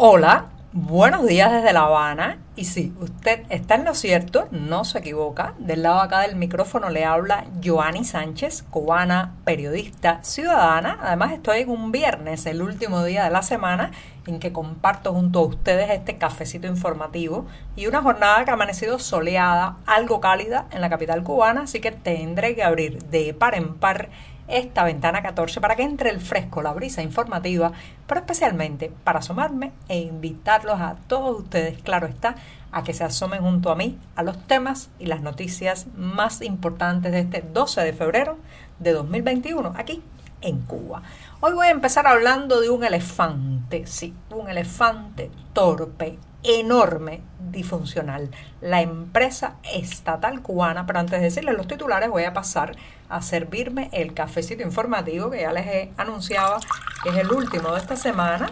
Hola, buenos días desde La Habana. Y sí, usted está en lo cierto, no se equivoca. Del lado acá del micrófono le habla Joanny Sánchez, cubana, periodista, ciudadana. Además estoy en un viernes, el último día de la semana, en que comparto junto a ustedes este cafecito informativo y una jornada que ha amanecido soleada, algo cálida en la capital cubana, así que tendré que abrir de par en par esta ventana 14 para que entre el fresco, la brisa informativa, pero especialmente para asomarme e invitarlos a todos ustedes, claro está, a que se asomen junto a mí a los temas y las noticias más importantes de este 12 de febrero de 2021, aquí en Cuba. Hoy voy a empezar hablando de un elefante, sí, un elefante torpe, enorme, disfuncional, la empresa estatal cubana, pero antes de decirles los titulares voy a pasar a servirme el cafecito informativo que ya les he anunciado que es el último de esta semana.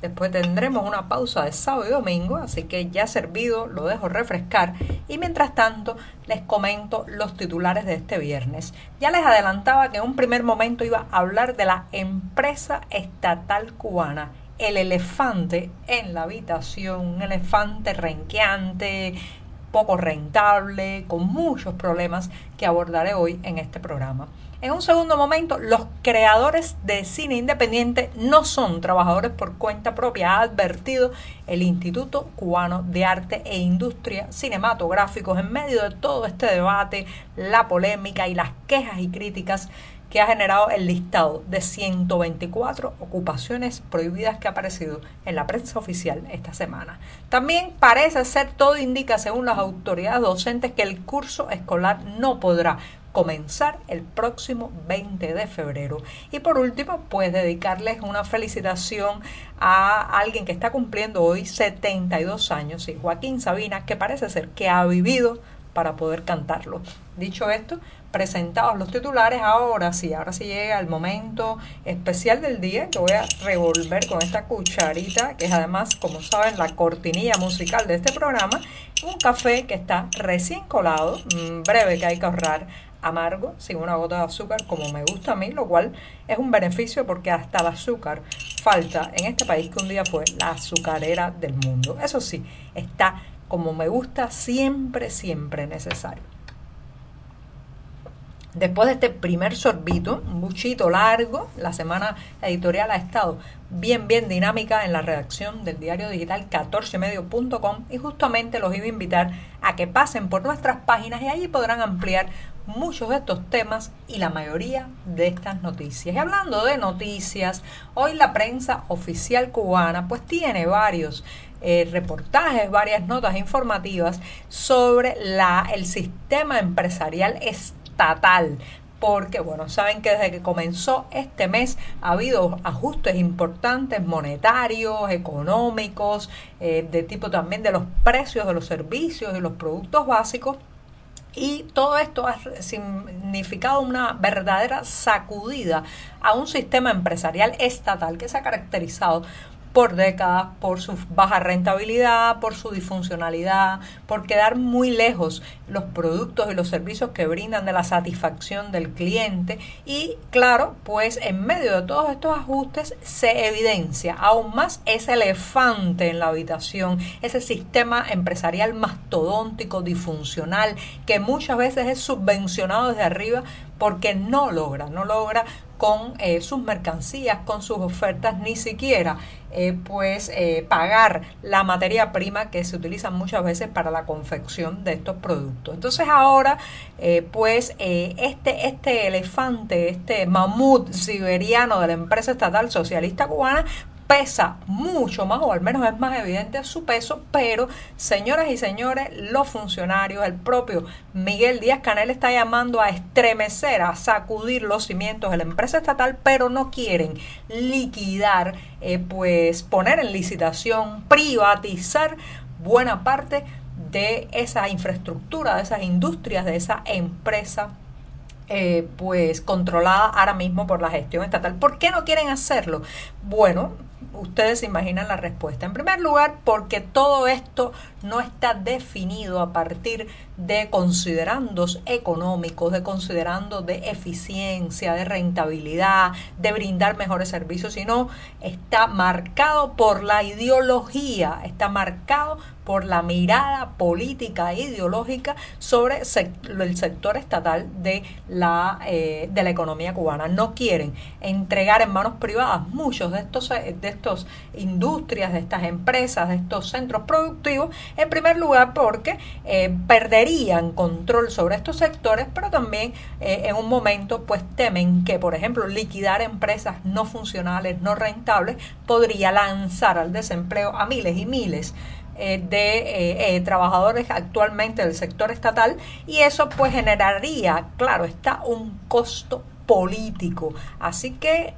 Después tendremos una pausa de sábado y domingo, así que ya servido lo dejo refrescar y mientras tanto les comento los titulares de este viernes. Ya les adelantaba que en un primer momento iba a hablar de la empresa estatal cubana el elefante en la habitación, un elefante renqueante, poco rentable, con muchos problemas que abordaré hoy en este programa. En un segundo momento, los creadores de cine independiente no son trabajadores por cuenta propia, ha advertido el Instituto Cubano de Arte e Industria Cinematográficos en medio de todo este debate, la polémica y las quejas y críticas que ha generado el listado de 124 ocupaciones prohibidas que ha aparecido en la prensa oficial esta semana. También parece ser, todo indica según las autoridades docentes, que el curso escolar no podrá comenzar el próximo 20 de febrero. Y por último, pues dedicarles una felicitación a alguien que está cumpliendo hoy 72 años, y Joaquín Sabina, que parece ser que ha vivido para poder cantarlo. Dicho esto, presentados los titulares, ahora sí, ahora sí llega el momento especial del día que voy a revolver con esta cucharita, que es además, como saben, la cortinilla musical de este programa, un café que está recién colado, mm, breve que hay que ahorrar, amargo, sin una gota de azúcar, como me gusta a mí, lo cual es un beneficio porque hasta el azúcar falta en este país que un día fue la azucarera del mundo. Eso sí, está como me gusta, siempre, siempre necesario. Después de este primer sorbito, un buchito largo, la semana editorial ha estado bien, bien dinámica en la redacción del diario digital 14medio.com y justamente los iba a invitar a que pasen por nuestras páginas y allí podrán ampliar muchos de estos temas y la mayoría de estas noticias. Y hablando de noticias, hoy la prensa oficial cubana pues tiene varios eh, reportajes, varias notas informativas sobre el sistema empresarial estatal porque, bueno, saben que desde que comenzó este mes ha habido ajustes importantes monetarios, económicos, eh, de tipo también de los precios de los servicios y los productos básicos. Y todo esto ha significado una verdadera sacudida a un sistema empresarial estatal que se ha caracterizado por décadas, por su baja rentabilidad, por su disfuncionalidad, por quedar muy lejos los productos y los servicios que brindan de la satisfacción del cliente. Y claro, pues en medio de todos estos ajustes se evidencia aún más ese elefante en la habitación, ese sistema empresarial mastodóntico, disfuncional, que muchas veces es subvencionado desde arriba porque no logra, no logra con eh, sus mercancías, con sus ofertas, ni siquiera eh, pues eh, pagar la materia prima que se utiliza muchas veces para la confección de estos productos. Entonces ahora pues este, este elefante, este mamut siberiano de la empresa estatal socialista cubana pesa mucho más, o al menos es más evidente su peso, pero señoras y señores, los funcionarios, el propio Miguel Díaz Canel está llamando a estremecer, a sacudir los cimientos de la empresa estatal, pero no quieren liquidar, eh, pues poner en licitación, privatizar buena parte de esa infraestructura, de esas industrias, de esa empresa eh, pues controlada ahora mismo por la gestión estatal. ¿Por qué no quieren hacerlo? Bueno, ustedes se imaginan la respuesta. En primer lugar, porque todo esto no está definido a partir de considerandos económicos, de considerando de eficiencia, de rentabilidad, de brindar mejores servicios, sino está marcado por la ideología, está marcado por la mirada política e ideológica sobre el sector estatal de la, eh, de la economía cubana. No quieren entregar en manos privadas muchos de estos, de estos industrias, de estas empresas, de estos centros productivos, en primer lugar porque eh, perderían control sobre estos sectores, pero también eh, en un momento pues temen que, por ejemplo, liquidar empresas no funcionales, no rentables, podría lanzar al desempleo a miles y miles eh, de eh, trabajadores actualmente del sector estatal y eso pues generaría, claro, está un costo político. Así que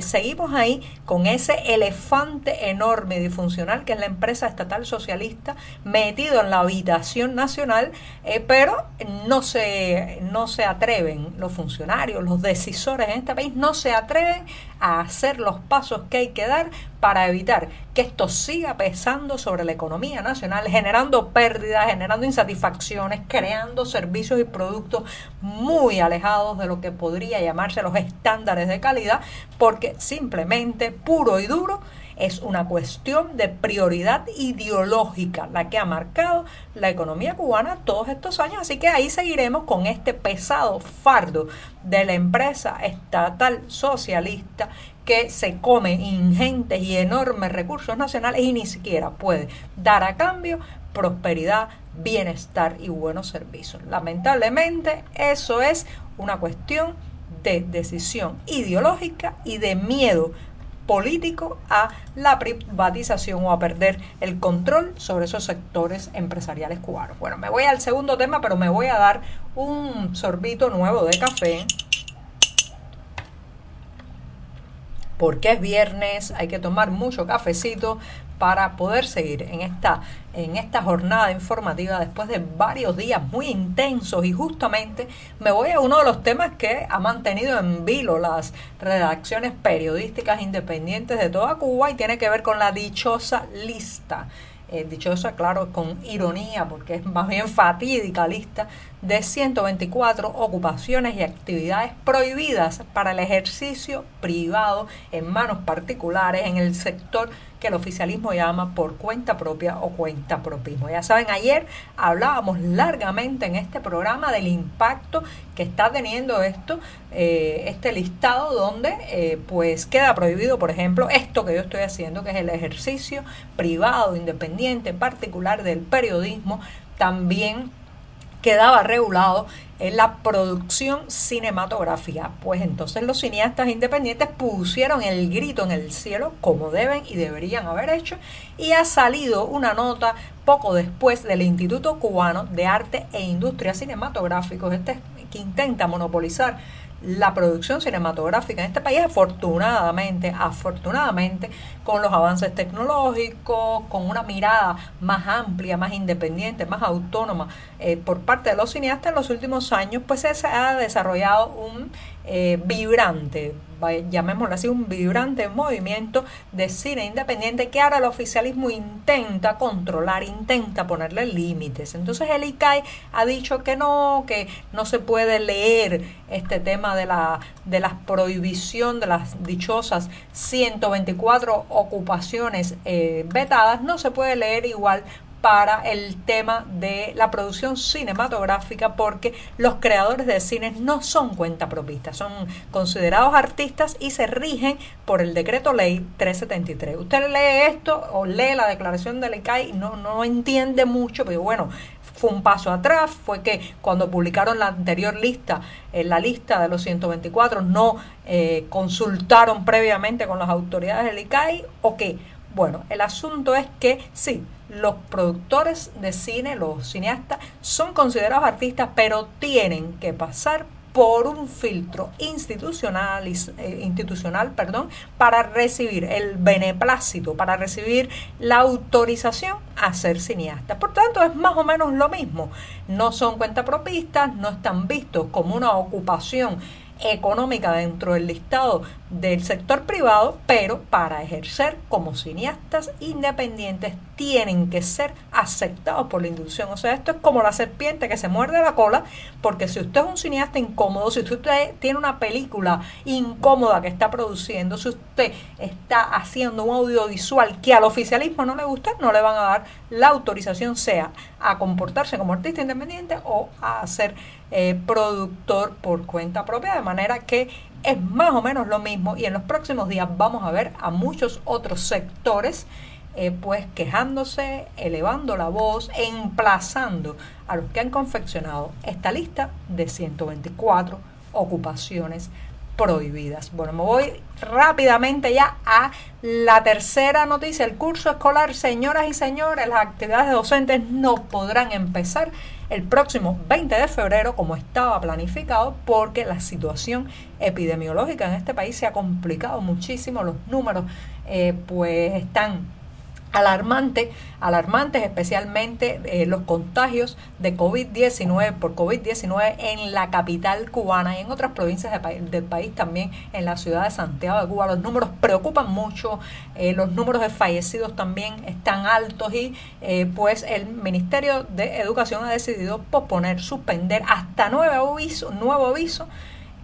seguimos ahí con ese elefante enorme y disfuncional que es la empresa estatal socialista metido en la habitación nacional, eh, pero no se, no se atreven los funcionarios, los decisores en este país, no se atreven a hacer los pasos que hay que dar para evitar que esto siga pesando sobre la economía nacional, generando pérdidas, generando insatisfacciones, creando servicios y productos muy alejados de lo que podría llamarse los estándares de calidad, porque simplemente puro y duro es una cuestión de prioridad ideológica la que ha marcado la economía cubana todos estos años. Así que ahí seguiremos con este pesado fardo de la empresa estatal socialista que se come ingentes y enormes recursos nacionales y ni siquiera puede dar a cambio prosperidad, bienestar y buenos servicios. Lamentablemente eso es una cuestión de decisión ideológica y de miedo político a la privatización o a perder el control sobre esos sectores empresariales cubanos. Bueno, me voy al segundo tema, pero me voy a dar un sorbito nuevo de café. Porque es viernes, hay que tomar mucho cafecito para poder seguir en esta, en esta jornada informativa después de varios días muy intensos. Y justamente me voy a uno de los temas que ha mantenido en vilo las redacciones periodísticas independientes de toda Cuba y tiene que ver con la dichosa lista. Eh, dichosa, claro, con ironía, porque es más bien fatídica lista de 124 ocupaciones y actividades prohibidas para el ejercicio privado en manos particulares en el sector que el oficialismo llama por cuenta propia o cuenta propismo. Ya saben, ayer hablábamos largamente en este programa del impacto que está teniendo esto, eh, este listado donde eh, pues queda prohibido, por ejemplo, esto que yo estoy haciendo, que es el ejercicio privado, independiente, particular del periodismo, también quedaba regulado en la producción cinematográfica. Pues entonces los cineastas independientes pusieron el grito en el cielo como deben y deberían haber hecho y ha salido una nota poco después del Instituto Cubano de Arte e Industria Cinematográficos, este que intenta monopolizar la producción cinematográfica en este país, afortunadamente, afortunadamente, con los avances tecnológicos, con una mirada más amplia, más independiente, más autónoma eh, por parte de los cineastas en los últimos años, pues se ha desarrollado un eh, vibrante, llamémoslo así, un vibrante movimiento de cine independiente que ahora el oficialismo intenta controlar, intenta ponerle límites. Entonces el ICAI ha dicho que no, que no se puede leer este tema de la, de la prohibición de las dichosas 124 ocupaciones eh, vetadas, no se puede leer igual para el tema de la producción cinematográfica porque los creadores de cine no son cuentapropistas, son considerados artistas y se rigen por el decreto ley 373. Usted lee esto o lee la declaración del ICAI y no, no entiende mucho, pero bueno, fue un paso atrás, fue que cuando publicaron la anterior lista, en la lista de los 124, no eh, consultaron previamente con las autoridades del ICAI o qué. Bueno, el asunto es que sí, los productores de cine, los cineastas, son considerados artistas, pero tienen que pasar por un filtro institucional, eh, institucional perdón, para recibir el beneplácito, para recibir la autorización a ser cineasta. Por tanto, es más o menos lo mismo. No son cuentapropistas, no están vistos como una ocupación económica dentro del listado del sector privado, pero para ejercer como cineastas independientes tienen que ser aceptados por la institución. O sea, esto es como la serpiente que se muerde la cola, porque si usted es un cineasta incómodo, si usted tiene una película incómoda que está produciendo, si usted está haciendo un audiovisual que al oficialismo no le gusta, no le van a dar la autorización, sea a comportarse como artista independiente o a ser eh, productor por cuenta propia, de manera que es más o menos lo mismo y en los próximos días vamos a ver a muchos otros sectores eh, pues quejándose, elevando la voz, emplazando a los que han confeccionado esta lista de 124 ocupaciones prohibidas. Bueno, me voy rápidamente ya a la tercera noticia. El curso escolar, señoras y señores, las actividades docentes no podrán empezar el próximo 20 de febrero como estaba planificado porque la situación epidemiológica en este país se ha complicado muchísimo. Los números eh, pues están alarmante, alarmantes especialmente eh, los contagios de COVID-19 por COVID-19 en la capital cubana y en otras provincias del país también en la ciudad de Santiago de Cuba. Los números preocupan mucho, eh, los números de fallecidos también están altos y eh, pues el Ministerio de Educación ha decidido posponer, suspender hasta nuevo aviso, nuevo aviso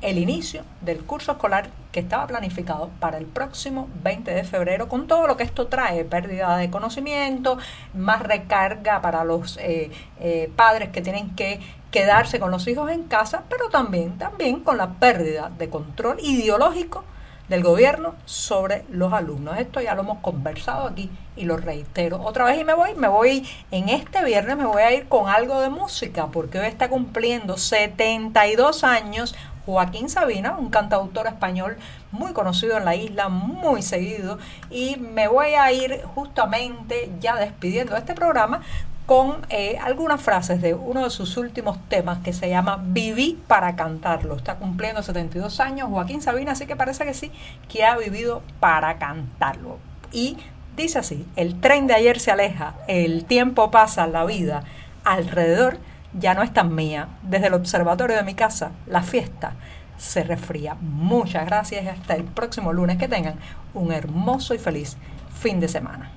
el inicio del curso escolar que estaba planificado para el próximo 20 de febrero, con todo lo que esto trae, pérdida de conocimiento, más recarga para los eh, eh, padres que tienen que quedarse con los hijos en casa, pero también, también con la pérdida de control ideológico del gobierno sobre los alumnos. Esto ya lo hemos conversado aquí y lo reitero otra vez y me voy, me voy en este viernes me voy a ir con algo de música porque hoy está cumpliendo 72 años Joaquín Sabina, un cantautor español muy conocido en la isla, muy seguido, y me voy a ir justamente ya despidiendo de este programa con eh, algunas frases de uno de sus últimos temas que se llama Viví para cantarlo. Está cumpliendo 72 años Joaquín Sabina, así que parece que sí, que ha vivido para cantarlo. Y dice así, el tren de ayer se aleja, el tiempo pasa, la vida alrededor ya no es tan mía. Desde el observatorio de mi casa, la fiesta se refría. Muchas gracias y hasta el próximo lunes. Que tengan un hermoso y feliz fin de semana.